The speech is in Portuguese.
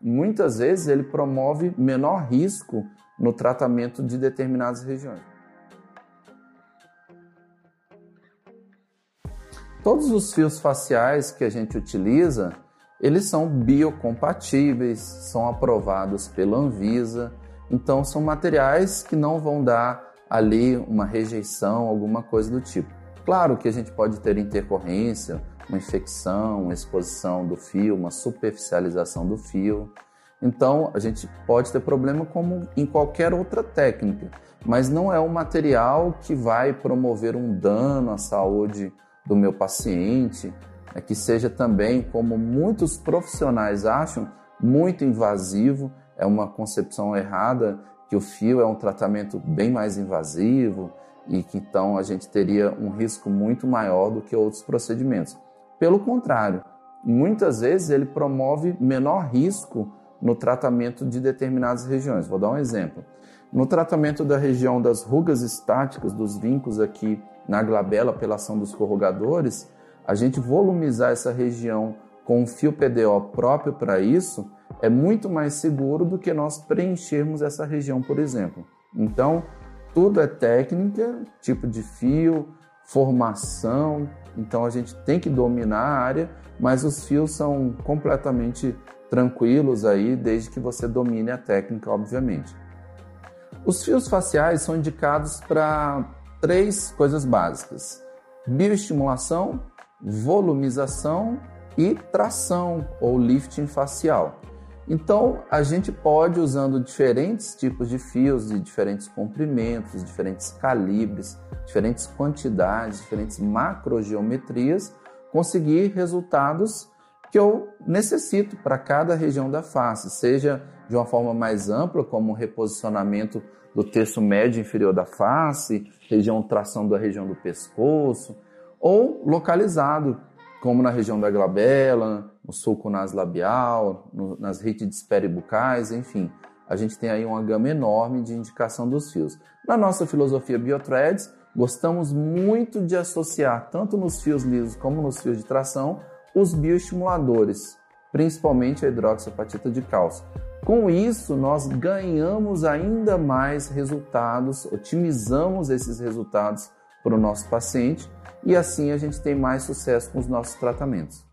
muitas vezes ele promove menor risco no tratamento de determinadas regiões. Todos os fios faciais que a gente utiliza, eles são biocompatíveis, são aprovados pela Anvisa, então são materiais que não vão dar ali uma rejeição, alguma coisa do tipo. Claro que a gente pode ter intercorrência, uma infecção, uma exposição do fio, uma superficialização do fio. Então, a gente pode ter problema como em qualquer outra técnica, mas não é um material que vai promover um dano à saúde do meu paciente, é que seja também, como muitos profissionais acham, muito invasivo, é uma concepção errada que o fio é um tratamento bem mais invasivo e que então a gente teria um risco muito maior do que outros procedimentos. Pelo contrário, muitas vezes ele promove menor risco no tratamento de determinadas regiões. Vou dar um exemplo. No tratamento da região das rugas estáticas, dos vincos aqui na glabela pela ação dos corrugadores, a gente volumizar essa região com um fio PDO próprio para isso é muito mais seguro do que nós preenchermos essa região, por exemplo. Então, tudo é técnica, tipo de fio, formação, então a gente tem que dominar a área, mas os fios são completamente tranquilos aí, desde que você domine a técnica, obviamente. Os fios faciais são indicados para três coisas básicas: bioestimulação, volumização e tração ou lifting facial. Então, a gente pode, usando diferentes tipos de fios, de diferentes comprimentos, diferentes calibres, diferentes quantidades, diferentes macrogeometrias, conseguir resultados que eu necessito para cada região da face, seja de uma forma mais ampla, como o reposicionamento do terço médio inferior da face, região tração da região do pescoço, ou localizado, como na região da glabela, no sulco naslabial, no, nas rítides peribucais, enfim. A gente tem aí uma gama enorme de indicação dos fios. Na nossa filosofia Biothreads, gostamos muito de associar, tanto nos fios lisos como nos fios de tração, os bioestimuladores, principalmente a hidroxapatita de cálcio. Com isso, nós ganhamos ainda mais resultados, otimizamos esses resultados para o nosso paciente e assim a gente tem mais sucesso com os nossos tratamentos.